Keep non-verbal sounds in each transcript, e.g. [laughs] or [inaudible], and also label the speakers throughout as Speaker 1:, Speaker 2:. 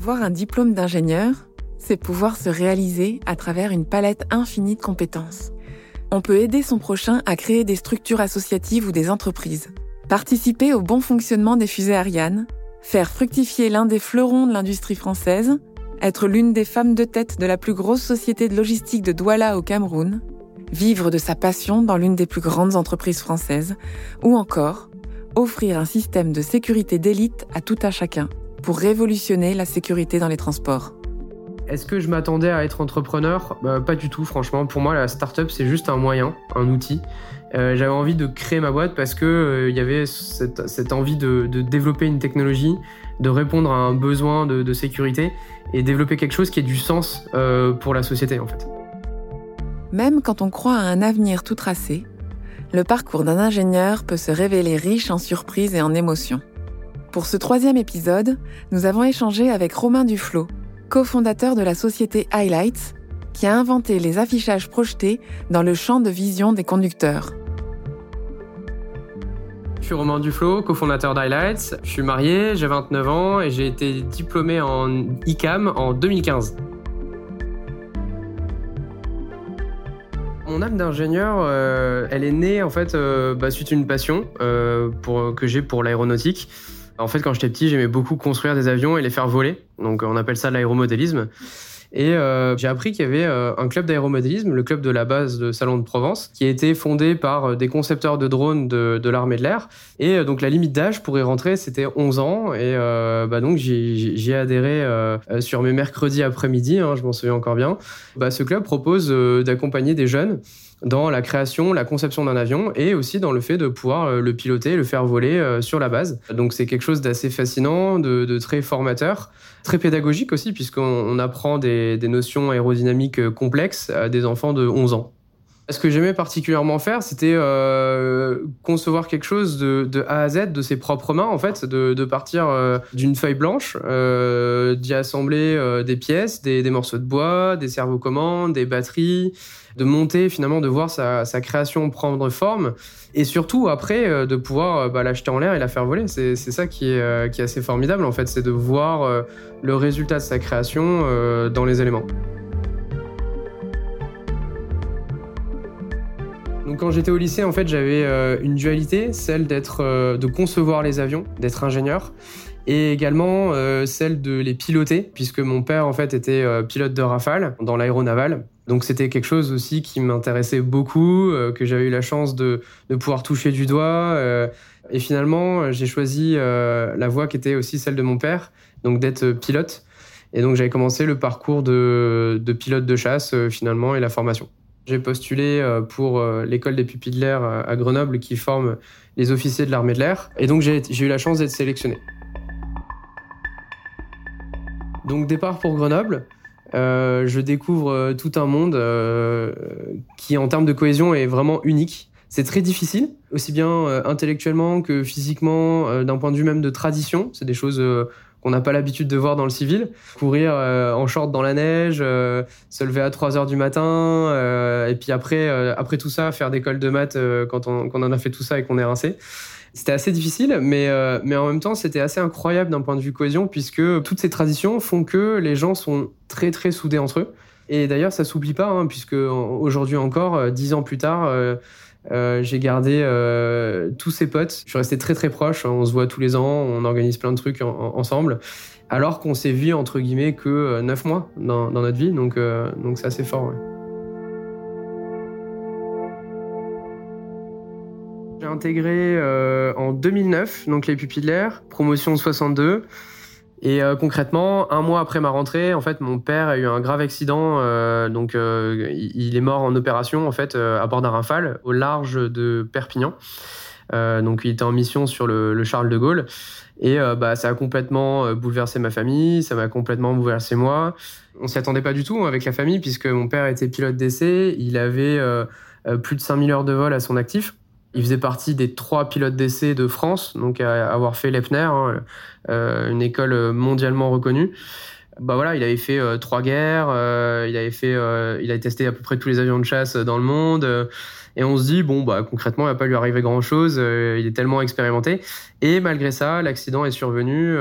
Speaker 1: Avoir un diplôme d'ingénieur, c'est pouvoir se réaliser à travers une palette infinie de compétences. On peut aider son prochain à créer des structures associatives ou des entreprises, participer au bon fonctionnement des fusées Ariane, faire fructifier l'un des fleurons de l'industrie française, être l'une des femmes de tête de la plus grosse société de logistique de Douala au Cameroun, vivre de sa passion dans l'une des plus grandes entreprises françaises, ou encore offrir un système de sécurité d'élite à tout un chacun pour révolutionner la sécurité dans les transports.
Speaker 2: Est-ce que je m'attendais à être entrepreneur? Bah, Pas du tout, franchement. Pour moi, la startup, c'est juste un moyen, un outil. Euh, j'avais envie de créer ma boîte parce que euh, y avait cette, envie de, développer une technologie, de répondre à un besoin de, sécurité et développer quelque chose qui ait du sens euh, pour la société, en fait.
Speaker 1: Même quand on croit à un avenir tout tracé, le parcours d'un ingénieur peut se révéler riche en surprises et en émotions. Pour ce troisième épisode, nous avons échangé avec Romain Duflo, cofondateur de la société Highlights, qui a inventé les affichages projetés dans le champ de vision des conducteurs.
Speaker 2: Je suis Romain Duflo, cofondateur d'Highlights. Je suis marié, j'ai 29 ans et j'ai été diplômé en ICAM en 2015. Mon âme d'ingénieur, euh, elle est née en fait euh, bah, suite à une passion euh, que j'ai pour l'aéronautique. En fait, quand j'étais petit, j'aimais beaucoup construire des avions et les faire voler. Donc, on appelle ça l'aéromodélisme. Et euh, j'ai appris qu'il y avait euh, un club d'aéromodélisme, le club de la base de Salon de Provence, qui a été fondé par euh, des concepteurs de drones de, de l'armée de l'air. Et donc la limite d'âge pour y rentrer, c'était 11 ans. Et bah donc j'ai adhéré sur mes mercredis après-midi, hein, je m'en souviens encore bien. Bah, ce club propose d'accompagner des jeunes dans la création, la conception d'un avion et aussi dans le fait de pouvoir le piloter, le faire voler sur la base. Donc c'est quelque chose d'assez fascinant, de, très formateur, très pédagogique aussi puisqu'on apprend des des, notions aérodynamiques euh, complexes à des enfants de 11 ans. Ce que j'aimais particulièrement faire, c'était euh, concevoir quelque chose de, A à Z de ses propres mains, en fait, de, partir euh, d'une feuille blanche, d'y assembler des pièces, des, morceaux de bois, des servocommandes, des batteries, de monter finalement, de voir sa, création prendre forme, et surtout après de pouvoir bah, l'acheter en l'air et la faire voler. C'est ça qui est, qui est assez formidable, en fait, c'est de voir le résultat de sa création dans les éléments. Quand j'étais au lycée, en fait, j'avais euh, une dualité, celle d'être, euh, de concevoir les avions, d'être ingénieur, et également euh, celle de les piloter, puisque mon père en fait était pilote de Rafale dans l'aéronaval. Donc c'était quelque chose aussi qui m'intéressait beaucoup, que j'avais eu la chance de, pouvoir toucher du doigt. et finalement, j'ai choisi la voie qui était aussi celle de mon père, donc d'être pilote. Et donc j'avais commencé le parcours de, de pilote de chasse finalement et la formation. J'ai postulé euh, pour euh, l'école des pupilles de l'air à Grenoble qui forme les officiers de l'armée de l'air. Et donc j'ai eu la chance d'être sélectionné. Donc départ pour Grenoble. Euh, je découvre tout un monde qui en termes de cohésion est vraiment unique. C'est très difficile, aussi bien intellectuellement que physiquement, d'un point de vue même de tradition. C'est des choses qu'on n'a pas l'habitude de voir dans le civil. Courir euh, en short dans la neige, euh, se lever à 3 heures du matin, euh, et puis après, après tout ça, faire des cols de maths quand on, quand on en a fait tout ça et qu'on est rincé. C'était assez difficile, mais, mais en même temps, c'était assez incroyable d'un point de vue cohésion, puisque toutes ces traditions font que les gens sont très très soudés entre eux. Et d'ailleurs, ça s'oublie pas, hein, puisque aujourd'hui encore, dix ans plus tard, euh, j'ai gardé euh, tous ses potes. Je suis resté très très proche. On se voit tous les ans, on organise plein de trucs ensemble. Alors qu'on s'est vu entre guillemets que 9 euh, mois dans, notre vie. Donc donc c'est assez fort. J'ai intégré en 2009 donc les pupilles de l'air, promotion 62. Et euh, concrètement, un mois après ma rentrée, en fait, mon père a eu un grave accident. Euh, donc, euh, il est mort en opération, en fait, à bord d'un rafale au large de Perpignan. donc, il était en mission sur le, Charles de Gaulle. Et bah, ça a complètement bouleversé ma famille, ça m'a complètement bouleversé moi. On s'y attendait pas du tout avec la famille, puisque mon père était pilote d'essai. Il avait plus de 5000 heures de vol à son actif. Il faisait partie des trois pilotes d'essai de France, donc à avoir fait l'EPNER, hein, euh, une école mondialement reconnue. bah voilà, il avait fait trois guerres, il avait fait, il a testé à peu près tous les avions de chasse dans le monde. Et on se dit, bon, bah, concrètement, il va pas lui arriver grand chose. il est tellement expérimenté. Et malgré ça, l'accident est survenu.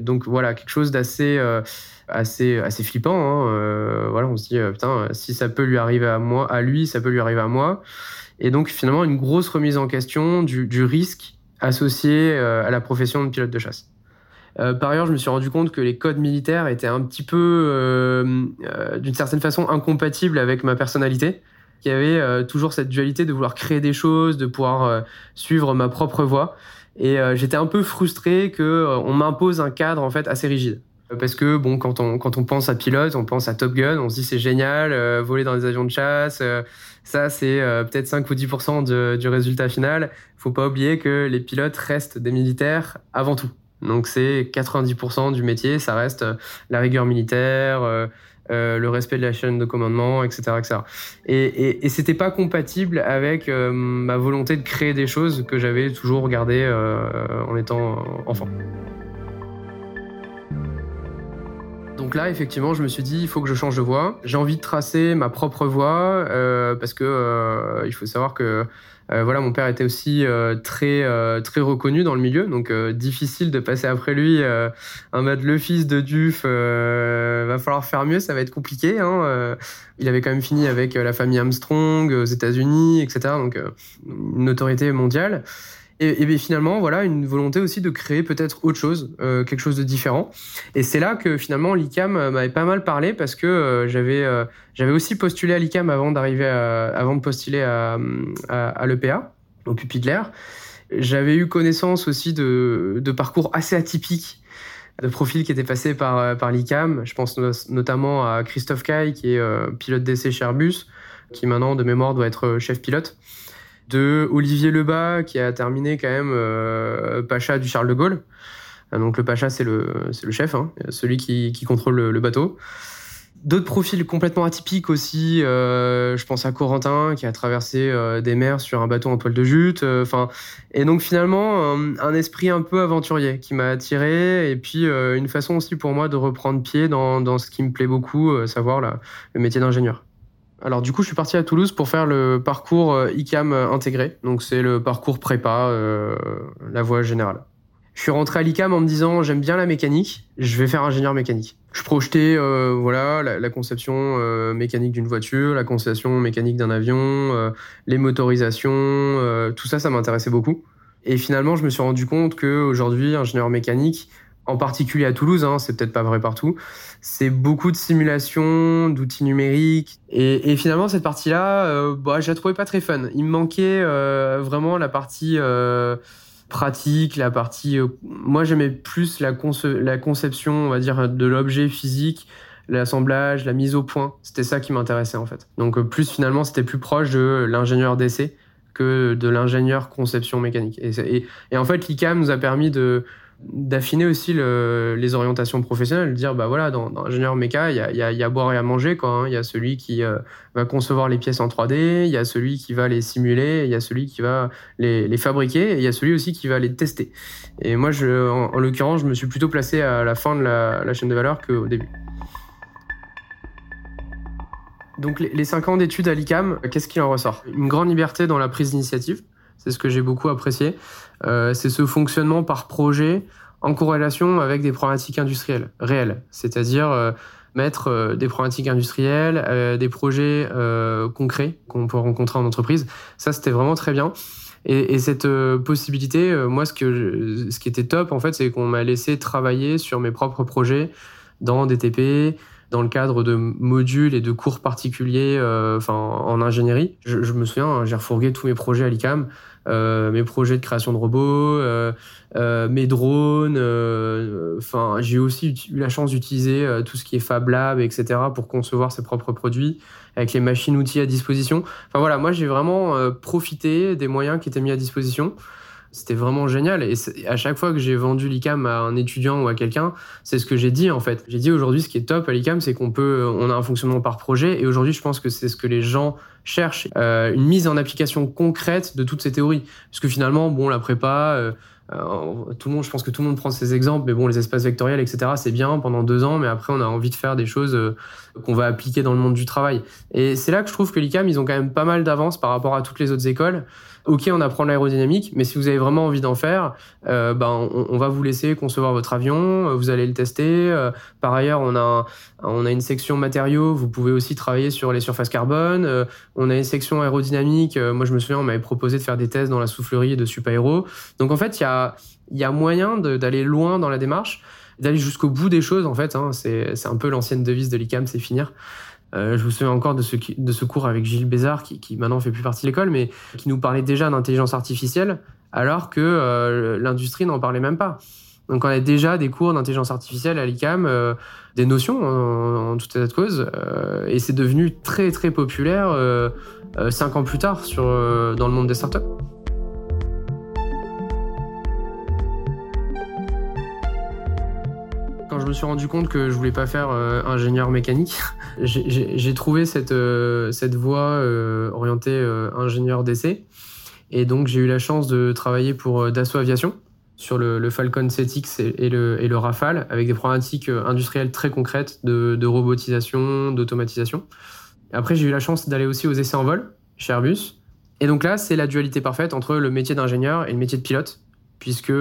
Speaker 2: donc voilà, quelque chose d'assez assez, assez flippant. Hein. Euh, voilà, on se dit, euh, putain, si ça peut lui arriver à moi, à lui, ça peut lui arriver à moi. Et donc, finalement, une grosse remise en question du, risque associé euh, à la profession de pilote de chasse. par ailleurs, je me suis rendu compte que les codes militaires étaient un petit peu, d'une certaine façon, incompatibles avec ma personnalité. Qu'il y avait toujours cette dualité de vouloir créer des choses, de pouvoir suivre ma propre voie. Et j'étais un peu frustré que on m'impose un cadre en fait assez rigide. Parce que bon, quand on, quand on pense à pilote, on pense à Top Gun, on se dit c'est génial, euh, voler dans des avions de chasse, euh, ça c'est euh, peut-être 5 ou 10% du résultat final. Faut pas oublier que les pilotes restent des militaires avant tout. Donc c'est 90% du métier, ça reste la rigueur militaire, le respect de la chaîne de commandement, etc. etc. Et, et, et c'était pas compatible avec ma volonté de créer des choses que j'avais toujours regardées en étant enfant. Donc là, effectivement, je me suis dit, il faut que je change de voie. J'ai envie de tracer ma propre voie euh, parce que euh, il faut savoir que euh, voilà, mon père était aussi très très reconnu dans le milieu, donc difficile de passer après lui. un mode le fils de Duf, va falloir faire mieux, ça va être compliqué. Hein, il avait quand même fini avec la famille Armstrong aux États-Unis, etc. Donc une autorité mondiale. Et, finalement, voilà, une volonté aussi de créer peut-être autre chose, euh, quelque chose de différent. Et c'est là que finalement l'ICAM euh, m'avait pas mal parlé parce que euh, j'avais j'avais aussi postulé à l'ICAM avant d'arriver avant de postuler à, à, l'EPA, au pupitre J'avais eu connaissance aussi de, de parcours assez atypiques de profils qui étaient passés par, par l'ICAM. Je pense notamment à Christophe Caille, qui est pilote d'essai chez Airbus, qui maintenant de mémoire doit être chef pilote de Olivier Lebas qui a terminé quand même euh, Pacha du Charles de Gaulle. Euh, donc le Pacha c'est le, le chef, hein, celui qui, qui contrôle le, bateau. D'autres profils complètement atypiques aussi. Euh, je pense à Corentin qui a traversé des mers sur un bateau en toile de jute. Enfin, et donc finalement un, esprit un peu aventurier qui m'a attiré et puis une façon aussi pour moi de reprendre pied dans, dans ce qui me plaît beaucoup, savoir le métier d'ingénieur. Alors du coup, je suis parti à Toulouse pour faire le parcours euh, ICAM euh, intégré. Donc c'est le parcours prépa, euh, la voie générale. Je suis rentré à l'ICAM en me disant j'aime bien la mécanique, je vais faire ingénieur mécanique. Je projetais voilà la, conception mécanique d'une voiture, la conception mécanique d'un avion, les motorisations, tout ça, ça m'intéressait beaucoup. Et finalement, je me suis rendu compte que aujourd'hui, ingénieur mécanique, en particulier à Toulouse, hein, c'est peut-être pas vrai partout, c'est beaucoup de simulations, d'outils numériques. Et, finalement, cette partie-là, euh, bah, je la trouvais pas très fun. Il me manquait euh, vraiment la partie euh, pratique, la partie... Euh, moi, j'aimais plus la, la conception, on va dire, de l'objet physique, l'assemblage, la mise au point. C'était ça qui m'intéressait, en fait. Donc, plus finalement, c'était plus proche de l'ingénieur d'essai que de l'ingénieur conception mécanique. Et, et en fait, l'ICAM nous a permis de d'affiner aussi les orientations professionnelles, de dire bah voilà dans, dans ingénieur méca il y a, y, boire et à manger quoi. Hein. Il y a celui qui euh, va concevoir les pièces en 3D, il y a celui qui va les simuler, il y a celui qui va les, fabriquer, et il y a celui aussi qui va les tester. Et moi en, l'occurrence je me suis plutôt placé à la fin de la, chaîne de valeur qu'au début. Donc les, les 5 ans d'études à l'ICAM, qu'est-ce qui en ressort? Une grande liberté dans la prise d'initiative c'est ce que j'ai beaucoup apprécié. Euh, c'est ce fonctionnement par projet en corrélation avec des problématiques industrielles réelles, c'est-à-dire euh, mettre euh, des problématiques industrielles, des projets concrets qu'on peut rencontrer en entreprise. Ça, c'était vraiment très bien. Et, et cette possibilité, moi, ce, que ce qui était top, en fait, c'est qu'on m'a laissé travailler sur mes propres projets dans des TP, dans le cadre de modules et de cours particuliers enfin, en ingénierie. Je, je me souviens, hein, j'ai refourgué tous mes projets à l'ICAM. Euh, mes projets de création de robots, euh, euh, mes drones. Enfin, j'ai aussi eu la chance d'utiliser tout ce qui est Fab Lab, etc., pour concevoir ses propres produits avec les machines-outils à disposition. Enfin voilà, moi j'ai vraiment profité des moyens qui étaient mis à disposition. C'était vraiment génial. Et à chaque fois que j'ai vendu l'ICAM à un étudiant ou à quelqu'un, c'est ce que j'ai dit en fait. J'ai dit aujourd'hui, ce qui est top à l'ICAM, c'est qu'on peut, on a un fonctionnement par projet. Et aujourd'hui, je pense que c'est ce que les gens cherchent, euh, une mise en application concrète de toutes ces théories. Parce que finalement, bon, la prépa, euh, tout le monde, je pense que tout le monde prend ces exemples, mais bon, les espaces vectoriels, etc., c'est bien pendant deux ans, mais après, on a envie de faire des choses qu'on va appliquer dans le monde du travail. Et c'est là que je trouve que l'ICAM, ils ont quand même pas mal d'avance par rapport à toutes les autres écoles. Ok, on apprend l'aérodynamique, mais si vous avez vraiment envie d'en faire, euh, ben, on, va vous laisser concevoir votre avion, euh, vous allez le tester. Euh, par ailleurs, on a, on a une section matériaux, vous pouvez aussi travailler sur les surfaces carbone. on a une section aérodynamique. moi, je me souviens, on m'avait proposé de faire des tests dans la soufflerie de Supaéro. Donc, en fait, il y a, y a moyen d'aller loin dans la démarche, d'aller jusqu'au bout des choses, en fait. Hein. C'est un peu l'ancienne devise de l'ICAM, c'est finir. Euh, je me souviens encore de ce, de ce cours avec Gilles Bézard, qui, qui maintenant fait plus partie de l'école, mais qui nous parlait déjà d'intelligence artificielle, alors que euh, l'industrie n'en parlait même pas. Donc on a déjà des cours d'intelligence artificielle à l'ICAM, euh, des notions en, toute état de cause, et c'est devenu très très populaire cinq ans plus tard sur, dans le monde des startups. Je me suis rendu compte que je voulais pas faire euh, ingénieur mécanique, [laughs] j'ai trouvé cette, euh, cette voie euh, orientée ingénieur d'essai. Et donc j'ai eu la chance de travailler pour Dassault Aviation sur le, Falcon 7X et, le, Rafale, avec des problématiques industrielles très concrètes de, robotisation, d'automatisation. Après, j'ai eu la chance d'aller aussi aux essais en vol chez Airbus. Et donc là, c'est la dualité parfaite entre le métier d'ingénieur et le métier de pilote, puisque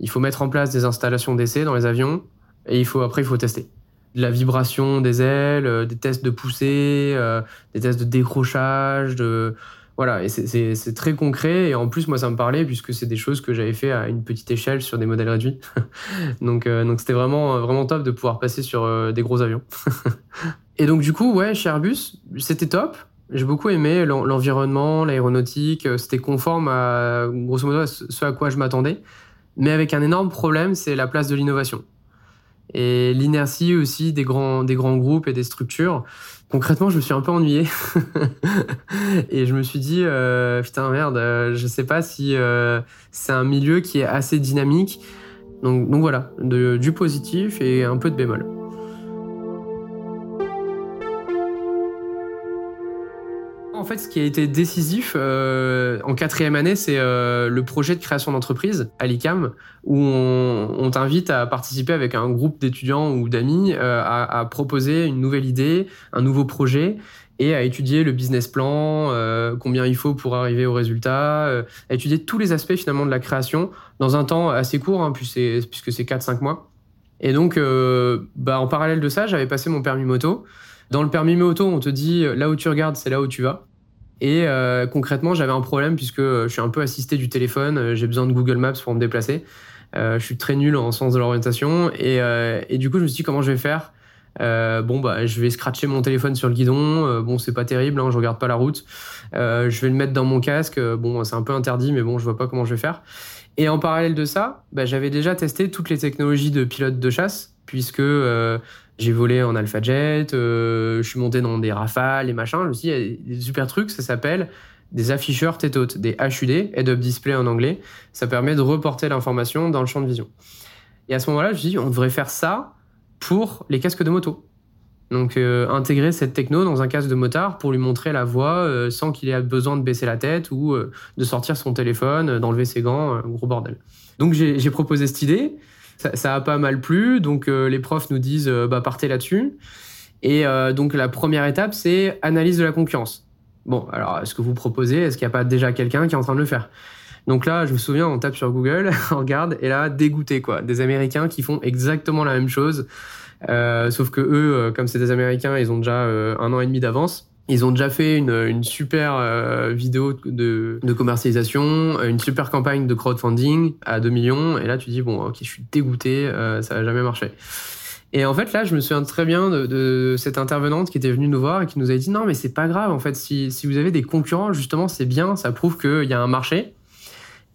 Speaker 2: il faut mettre en place des installations d'essai dans les avions, et il faut, après, il faut tester. De la vibration des ailes, euh, des tests de poussée, euh, des tests de décrochage, de... Voilà, c'est très concret. Et en plus, moi, ça me parlait puisque c'est des choses que j'avais fait à une petite échelle sur des modèles réduits. [laughs] donc, euh, donc c'était vraiment, vraiment top de pouvoir passer sur des gros avions. [laughs] et donc, du coup, ouais, chez Airbus, c'était top. J'ai beaucoup aimé l'environnement, l'aéronautique. C'était conforme grosso modo, à ce à quoi je m'attendais. Mais avec un énorme problème, c'est la place de l'innovation et l'inertie aussi des grands, des grands groupes et des structures. Concrètement, je me suis un peu ennuyé [laughs] et je me suis dit euh, putain merde, euh, je sais pas si euh, c'est un milieu qui est assez dynamique. Donc, donc voilà, du positif et un peu de bémol. En fait, ce qui a été décisif euh, en quatrième année, c'est euh, le projet de création d'entreprise à l'ICAM, où on, t'invite à participer avec un groupe d'étudiants ou d'amis euh, à, proposer une nouvelle idée, un nouveau projet, et à étudier le business plan, combien il faut pour arriver au résultat, à étudier tous les aspects finalement de la création dans un temps assez court, hein, puisque c'est 4-5 mois. Et donc, bah, en parallèle de ça, j'avais passé mon permis moto. Dans le permis moto, on te dit là où tu regardes, c'est là où tu vas. Et euh, concrètement, j'avais un problème puisque je suis un peu assisté du téléphone, euh, j'ai besoin de Google Maps pour me déplacer. Euh, je suis très nul en sens de l'orientation et, euh, du coup, je me suis dit comment je vais faire? Euh, bon bah, je vais scratcher mon téléphone sur le guidon. bon, c'est pas terrible, hein, je regarde pas la route. je vais le mettre dans mon casque. Bon, c'est un peu interdit, mais bon, je vois pas comment je vais faire. Et en parallèle de ça, bah, j'avais déjà testé toutes les technologies de pilote de chasse puisque j'ai volé en Alpha Jet, euh, je suis monté dans des rafales et machin. Je me suis dit, il y a des super trucs, ça s'appelle des afficheurs haute, des HUD, Head-Up Display en anglais. Ça permet de reporter l'information dans le champ de vision. Et à ce moment-là, je me dit, on devrait faire ça pour les casques de moto. Donc euh, intégrer cette techno dans un casque de motard pour lui montrer la voie euh, sans qu'il ait besoin de baisser la tête ou de sortir son téléphone, d'enlever ses gants, gros bordel. Donc j'ai proposé cette idée ça, a pas mal plu. Donc euh, les profs nous disent euh, bah partez là-dessus. Et euh, donc la première étape, c'est analyse de la concurrence. Bon, alors est-ce que vous proposez? Est-ce qu'il n'y a pas déjà quelqu'un qui est en train de le faire? Donc là, je me souviens, on tape sur Google, [laughs] on regarde, et là, dégoûté quoi. Des Américains qui font exactement la même chose, sauf que eux, comme c'est des Américains, ils ont déjà un an et demi d'avance. Ils ont déjà fait une, une super euh, vidéo de, de, commercialisation, une super campagne de crowdfunding à 2 millions. Et là, tu dis, bon, ok, je suis dégoûté, euh, ça va jamais marcher. Et en fait, là, je me souviens très bien de, de, cette intervenante qui était venue nous voir et qui nous avait dit, non, mais c'est pas grave, en fait, si, si vous avez des concurrents, justement, c'est bien, ça prouve qu'il y a un marché.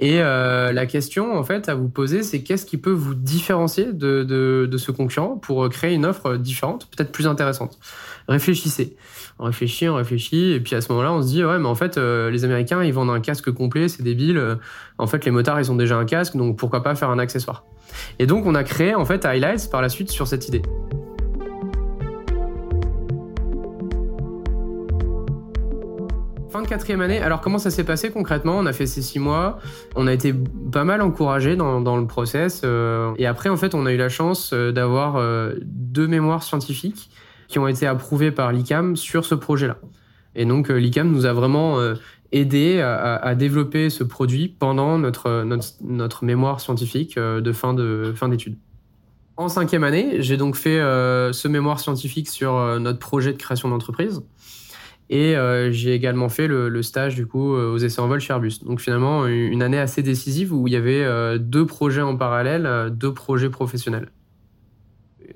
Speaker 2: Et euh, la question, en fait, à vous poser, c'est qu'est-ce qui peut vous différencier de, de, ce concurrent pour créer une offre différente, peut-être plus intéressante? Réfléchissez on réfléchit, on réfléchit, et puis à ce moment-là, on se dit ouais, mais en fait, euh, les Américains, ils vendent un casque complet, c'est débile. en fait, les motards, ils ont déjà un casque, donc pourquoi pas faire un accessoire? Et donc, on a créé en fait Highlights par la suite sur cette idée. Fin de quatrième année, alors comment ça s'est passé concrètement? On a fait ces six mois, on a été pas mal encouragé dans, le process, euh, et après en fait on a eu la chance euh, d'avoir euh, deux mémoires scientifiques qui ont été approuvées par l'ICAM sur ce projet-là. Et donc l'ICAM nous a vraiment aidé à, développer ce produit pendant notre, mémoire scientifique de fin de fin d'études. En cinquième année, j'ai donc fait ce mémoire scientifique sur notre projet de création d'entreprise. Et euh, j'ai également fait le, stage du coup euh, aux essais en vol chez Airbus. Donc finalement une année assez décisive où il y avait euh, deux projets en parallèle, deux projets professionnels.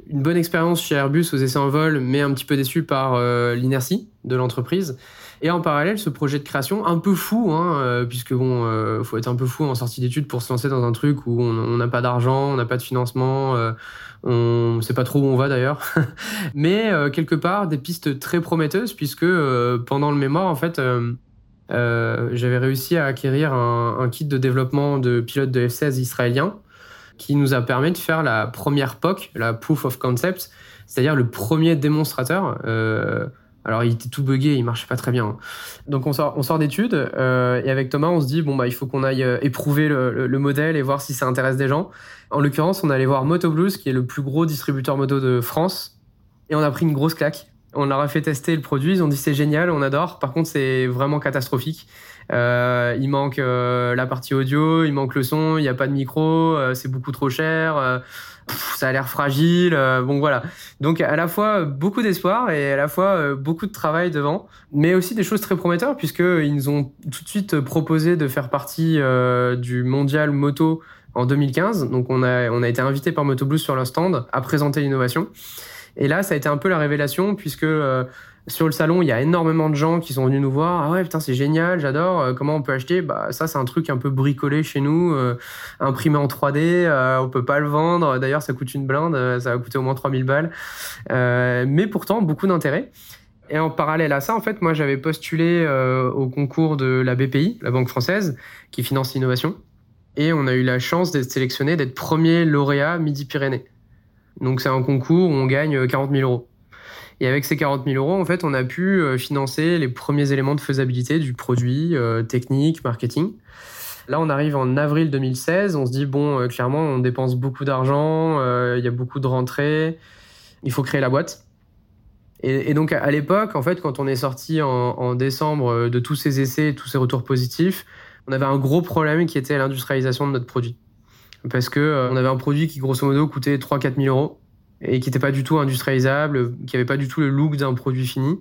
Speaker 2: Une bonne expérience chez Airbus aux essais en vol, mais un petit peu déçu par l'inertie de l'entreprise. Et en parallèle, ce projet de création un peu fou, hein, puisque bon, faut être un peu fou en sortie d'études pour se lancer dans un truc où on n'a pas d'argent, on n'a pas de financement on ne sait pas trop où on va d'ailleurs. [laughs] Mais euh, quelque part, des pistes très prometteuses, puisque euh, pendant le mémoire, en fait, euh, j'avais réussi à acquérir un, kit de développement de pilotes de F-16 israéliens qui nous a permis de faire la première POC, la Proof of Concept, c'est-à-dire le premier démonstrateur. Alors il était tout buggé, il marchait pas très bien. Donc on sort, on sort d'études euh, et avec Thomas on se dit bon bah il faut qu'on aille euh, éprouver le, modèle et voir si ça intéresse des gens. En l'occurrence on allait voir Motoblues qui est le plus gros distributeur moto de France et on a pris une grosse claque. On leur a fait tester le produit, ils ont dit c'est génial, on adore. Par contre c'est vraiment catastrophique. Euh, il manque euh, la partie audio, il manque le son, il n'y a pas de micro, euh, c'est beaucoup trop cher, euh, ça a l'air fragile. bon voilà. Donc à la fois beaucoup d'espoir et à la fois beaucoup de travail devant, mais aussi des choses très prometteurs puisque ils nous ont tout de suite proposé de faire partie du mondial moto en 2015. Donc on a on a été invité par Motoblues sur leur stand à présenter l'innovation. Et là, ça a été un peu la révélation puisque sur le salon, il y a énormément de gens qui sont venus nous voir. Ah ouais, putain, c'est génial, j'adore. Euh, comment on peut acheter? Bah ça, c'est un truc un peu bricolé chez nous, euh, imprimé en 3D. Euh, on peut pas le vendre. D'ailleurs, ça coûte une blinde. ça va coûter au moins 3000 balles. mais pourtant, beaucoup d'intérêt. Et en parallèle à ça, en fait, moi, j'avais postulé au concours de la BPI, la Banque française, qui finance l'innovation. Et on a eu la chance d'être sélectionné, d'être premier lauréat Midi-Pyrénées. Donc c'est un concours où on gagne 40 000 euros. Et avec ces 40 000 euros, en fait, on a pu euh, financer les premiers éléments de faisabilité du produit, euh, technique, marketing. Là, on arrive en avril 2016. On se dit, bon, euh, clairement, on dépense beaucoup d'argent, il y a beaucoup de rentrées, il faut créer la boîte. Et, donc, à, l'époque, en fait, quand on est sorti en, décembre de tous ces essais, tous ces retours positifs, on avait un gros problème qui était l'industrialisation de notre produit. Parce que on avait un produit qui, grosso modo, coûtait 3-4 000 euros et qui n'était pas du tout industrialisable, qui avait pas du tout le look d'un produit fini.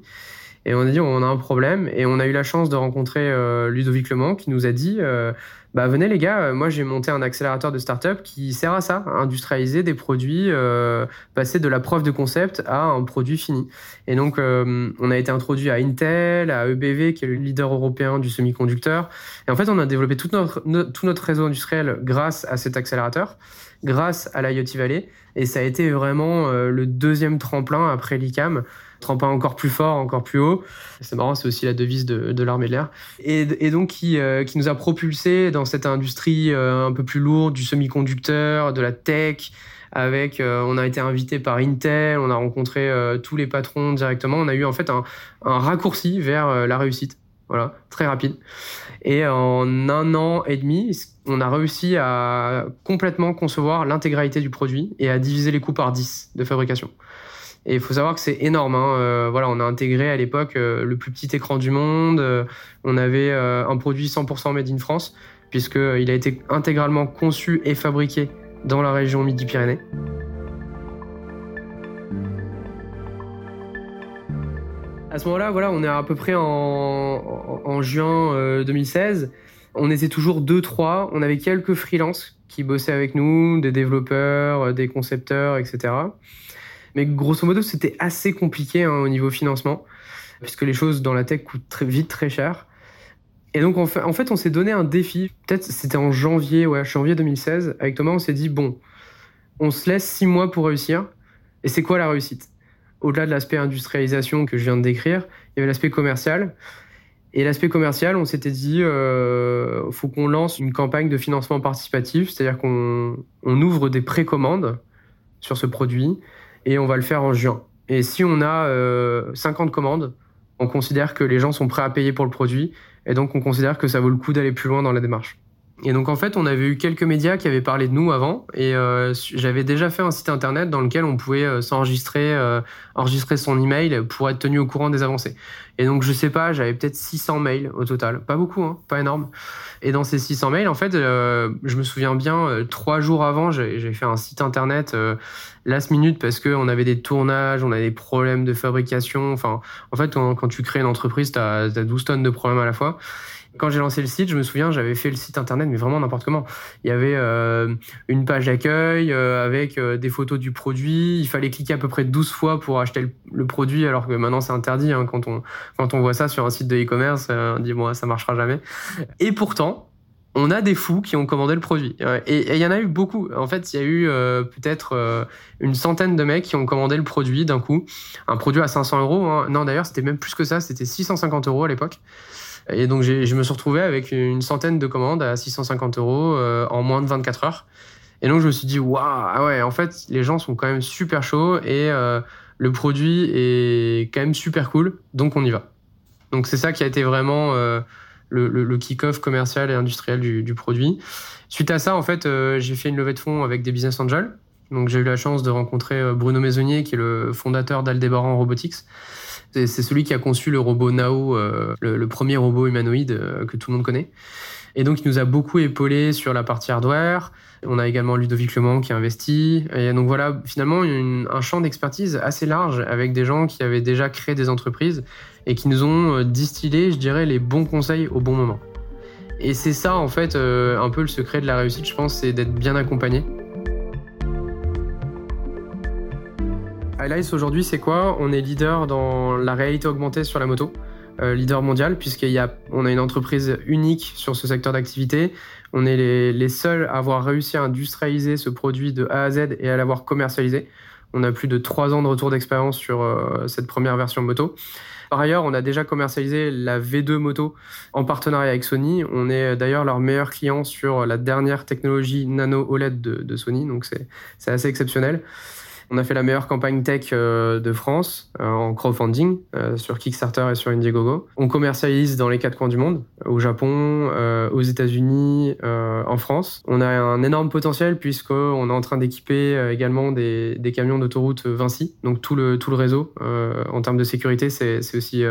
Speaker 2: Et on a dit on a un problème et on a eu la chance de rencontrer euh, Ludovic Lement qui nous a dit euh, bah venez les gars, euh, moi j'ai monté un accélérateur de start-up qui sert à ça, industrialiser des produits, passer de la preuve de concept à un produit fini. Et donc on a été introduit à Intel, à EBV qui est le leader européen du semi-conducteur. Et en fait on a développé tout notre, tout notre réseau industriel grâce à cet accélérateur grâce à l'IoT Valley. Et ça a été vraiment euh, le deuxième tremplin après l'ICAM. Tremplin encore plus fort, encore plus haut. C'est marrant, c'est aussi la devise de, l'armée de l'air. Et, donc qui, euh, qui nous a propulsé dans cette industrie euh, un peu plus lourde du semi-conducteur, de la tech, avec, on a été invité par Intel, on a rencontré tous les patrons directement. On a eu en fait un raccourci vers la réussite. Voilà, très rapide. Et en un an et demi, on a réussi à complètement concevoir l'intégralité du produit et à diviser les coûts par 10 de fabrication. Et il faut savoir que c'est énorme. Hein. Euh, voilà, on a intégré à l'époque euh, le plus petit écran du monde. Euh, on avait un produit 100% made in France, puisqu'il a été intégralement conçu et fabriqué dans la région Midi-Pyrénées. À ce moment-là, voilà, on est à peu près en, juin 2016. Euh, on était toujours deux, trois. On avait quelques freelances qui bossaient avec nous, des développeurs, euh, des concepteurs, etc. Mais grosso modo, c'était assez compliqué hein, au niveau financement, puisque les choses dans la tech coûtent très vite très cher. Et donc, en fait, on s'est donné un défi. Peut-être c'était en janvier, ouais, janvier 2016. Avec Thomas, on s'est dit, bon, on se laisse six mois pour réussir. Et c'est quoi la réussite? Au-delà de l'aspect industrialisation que je viens de décrire, il y avait l'aspect commercial. Et l'aspect commercial, on s'était dit, euh, faut qu'on lance une campagne de financement participatif, c'est-à-dire qu'on ouvre des précommandes sur ce produit et on va le faire en juin. Et si on a 50 euh, commandes, On considère que les gens sont prêts à payer pour le produit et donc on considère que ça vaut le coup d'aller plus loin dans la démarche. Et donc en fait, on avait eu quelques médias qui avaient parlé de nous avant, et euh, j'avais déjà fait un site internet dans lequel on pouvait euh, s'enregistrer, euh, enregistrer son email pour être tenu au courant des avancées. Et donc je sais pas, j'avais peut-être 600 mails au total, pas beaucoup, hein, pas énorme. Et dans ces 600 mails, en fait, je me souviens bien, trois jours avant, j'ai fait un site internet last minute parce que on avait des tournages, on avait des problèmes de fabrication. Enfin, en fait, quand, tu crées une entreprise, tu as, as 12 tonnes de problèmes à la fois. Quand j'ai lancé le site, je me souviens, j'avais fait le site internet, mais vraiment n'importe comment. Il y avait euh, une page d'accueil euh, avec euh, des photos du produit. Il fallait cliquer à peu près 12 fois pour acheter le, produit, alors que maintenant c'est interdit. Hein, quand, on, quand on voit ça sur un site de e-commerce, on dit, bon, ça marchera jamais. Et pourtant, on a des fous qui ont commandé le produit. Et il y en a eu beaucoup. En fait, il y a eu peut-être une centaine de mecs qui ont commandé le produit d'un coup. Un produit à 500 euros. Hein. Non, d'ailleurs, c'était même plus que ça. C'était 650 euros à l'époque. Et donc, je me suis retrouvé avec une centaine de commandes à 650 euros euh, en moins de 24 heures. Et donc, je me suis dit, waouh, ah ouais, en fait, les gens sont quand même super chauds et euh, le produit est quand même super cool. Donc, on y va. Donc, c'est ça qui a été vraiment euh, le, le, kick-off commercial et industriel du, du, produit. Suite à ça, en fait, j'ai fait une levée de fonds avec des business angels. Donc, j'ai eu la chance de rencontrer Bruno Maisonnier, qui est le fondateur d'Aldebaran Robotics. C'est celui qui a conçu le robot Nao, euh, le, premier robot humanoïde euh, que tout le monde connaît. Et donc, il nous a beaucoup épaulé sur la partie hardware. On a également Ludovic Lemont qui a investi. Et donc voilà, finalement, un champ d'expertise assez large avec des gens qui avaient déjà créé des entreprises et qui nous ont euh, distillé, je dirais, les bons conseils au bon moment. Et c'est ça, en fait, un peu le secret de la réussite, je pense, c'est d'être bien accompagné. Highlights aujourd'hui, c'est quoi On est leader dans la réalité augmentée sur la moto, euh, leader mondial, puisqu'on a, a une entreprise unique sur ce secteur d'activité. On est les, seuls à avoir réussi à industrialiser ce produit de A à Z et à l'avoir commercialisé. On a plus de trois ans de retour d'expérience sur euh, cette première version moto. Par ailleurs, on a déjà commercialisé la V2 moto en partenariat avec Sony. On est d'ailleurs leur meilleur client sur la dernière technologie nano OLED de, de Sony, donc c'est assez exceptionnel. On a fait la meilleure campagne tech euh, de France euh, en crowdfunding euh, sur Kickstarter et sur Indiegogo. On commercialise dans les quatre coins du monde, au Japon, aux États-Unis, en France. On a un énorme potentiel puisqu'on est en train d'équiper également des, camions d'autoroute Vinci. Donc tout le, tout le réseau en termes de sécurité, c'est aussi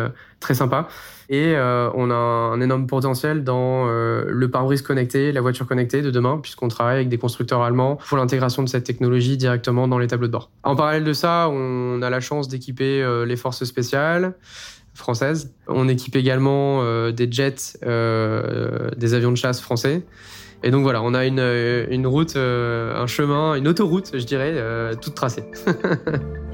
Speaker 2: très sympa. Et euh, on a un énorme potentiel dans euh, le pare-brise connecté, la voiture connectée de demain, puisqu'on travaille avec des constructeurs allemands pour l'intégration de cette technologie directement dans les tableaux de bord. En parallèle de ça, on a la chance d'équiper euh, les forces spéciales françaises. On équipe également des jets, des avions de chasse français. Et donc voilà, on a une, une route, un chemin, une autoroute, je dirais, toute tracée. [laughs]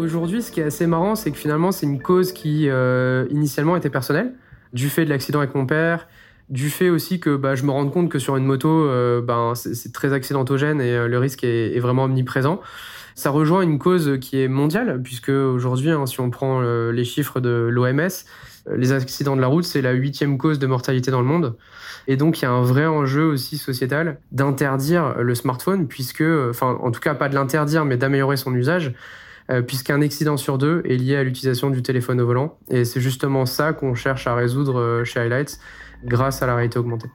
Speaker 2: Aujourd'hui, ce qui est assez marrant, c'est que finalement, c'est une cause qui euh, initialement était personnelle, du fait de l'accident avec mon père, du fait aussi que bah, je me rends compte que sur une moto, euh, ben, c'est très accidentogène et euh, le risque est, vraiment omniprésent. Ça rejoint une cause qui est mondiale, puisque aujourd'hui, hein, si on prend les chiffres de l'OMS, les accidents de la route, c'est la huitième cause de mortalité dans le monde. Et donc, il y a un vrai enjeu aussi sociétal d'interdire le smartphone, puisque, enfin, en tout cas, pas de l'interdire, mais d'améliorer son usage, puisqu'un accident sur deux est lié à l'utilisation du téléphone au volant. Et c'est justement ça qu'on cherche à résoudre euh, chez Highlights grâce à la réalité augmentée.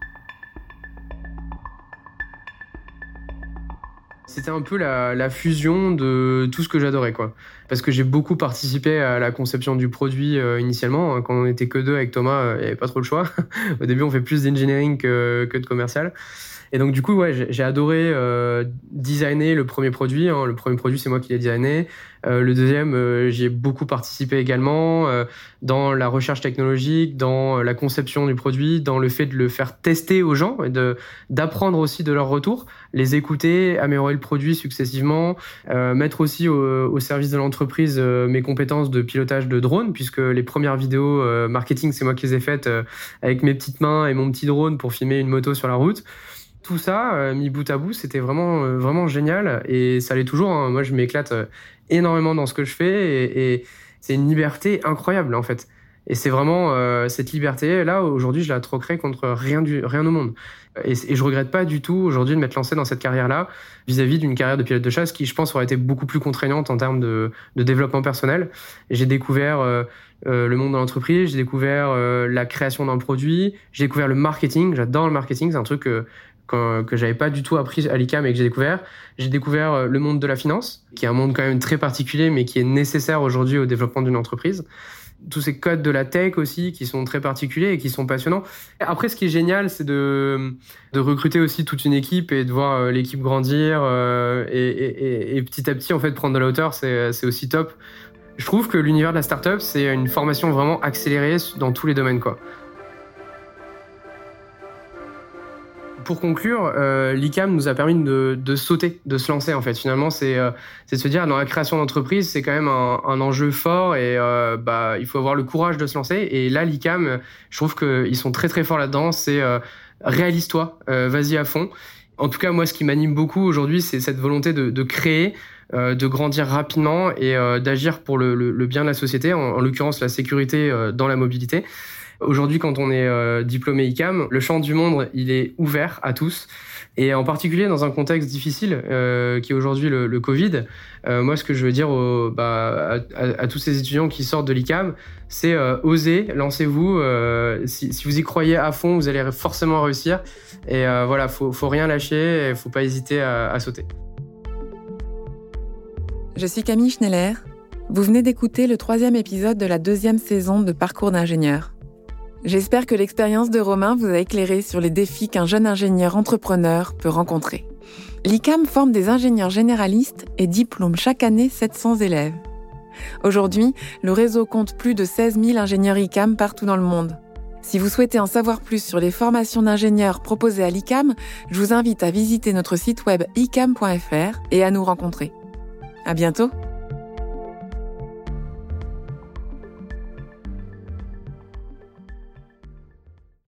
Speaker 2: C'était un peu la, fusion de tout ce que j'adorais, quoi. Parce que j'ai beaucoup participé à la conception du produit euh, initialement. Quand on n'était que deux avec Thomas, il n'y avait pas trop le choix. [laughs] Au début, on fait plus d'engineering que de commercial. Et donc, du coup, ouais, j'ai adoré euh, designer le premier produit. Hein. Le premier produit, c'est moi qui l'ai designé. Euh, le deuxième, euh, j'y ai beaucoup participé également euh, dans la recherche technologique, dans la conception du produit, dans le fait de le faire tester aux gens et d'apprendre aussi de leur retour, les écouter, améliorer le produit successivement, mettre aussi au, au service de l'entreprise mes compétences de pilotage de drone, puisque les premières vidéos marketing, c'est moi qui les ai faites avec mes petites mains et mon petit drone pour filmer une moto sur la route tout ça, euh, mis bout à bout, c'était vraiment, euh, vraiment génial. Et ça l'est toujours. Hein. Moi, je m'éclate euh, énormément dans ce que je fais. Et, c'est une liberté incroyable, en fait. Et c'est vraiment cette liberté. Là, aujourd'hui, je la troquerai contre rien, du, rien au monde. Et, et je regrette pas du tout aujourd'hui de m'être lancé dans cette carrière-là vis-à-vis d'une carrière de pilote de chasse qui, je pense, aurait été beaucoup plus contraignante en termes de, développement personnel. J'ai découvert le monde de l'entreprise, j'ai découvert la création d'un produit, j'ai découvert le marketing. J'adore le marketing, c'est un truc que, que, j'avais pas du tout appris à l'ICAM et que j'ai découvert. J'ai découvert euh, le monde de la finance, qui est un monde quand même très particulier, mais qui est nécessaire aujourd'hui au développement d'une entreprise tous ces codes de la tech aussi qui sont très particuliers et qui sont passionnants. Après, ce qui est génial, c'est de, recruter aussi toute une équipe et de voir euh, l'équipe grandir euh, et, et, petit à petit, en fait, prendre de la hauteur, c'est aussi top. Je trouve que l'univers de la startup, c'est une formation vraiment accélérée dans tous les domaines, quoi. Pour conclure, euh, l'ICAM nous a permis de, sauter, de se lancer en fait. Finalement, c'est euh, de se dire dans la création d'entreprise, c'est quand même un, enjeu fort et euh, bah il faut avoir le courage de se lancer. Et là, l'ICAM, je trouve qu'ils sont très très forts là-dedans. C'est euh, réalise-toi, vas-y à fond. En tout cas, moi, ce qui m'anime beaucoup aujourd'hui, c'est cette volonté de, créer, de grandir rapidement et d'agir pour le, bien de la société, en l'occurrence la sécurité dans la mobilité. Aujourd'hui, quand on est euh, diplômé ICAM, le champ du monde, il est ouvert à tous. Et en particulier dans un contexte difficile euh, qui est aujourd'hui le, Covid, euh, moi ce que je veux dire bah, à, tous ces étudiants qui sortent de l'ICAM, c'est osez, lancez-vous. Si, vous y croyez à fond, vous allez forcément réussir. Et voilà, faut, faut rien lâcher, il faut pas hésiter à sauter.
Speaker 1: Je suis Camille Schneller. Vous venez d'écouter le troisième épisode de la deuxième saison de Parcours d'ingénieur. J'espère que l'expérience de Romain vous a éclairé sur les défis qu'un jeune ingénieur entrepreneur peut rencontrer. L'ICAM forme des ingénieurs généralistes et diplôme chaque année 700 élèves. Aujourd'hui, le réseau compte plus de 16 000 ingénieurs ICAM partout dans le monde. Si vous souhaitez en savoir plus sur les formations d'ingénieurs proposées à l'ICAM, je vous invite à visiter notre site web icam.fr et à nous rencontrer. À bientôt!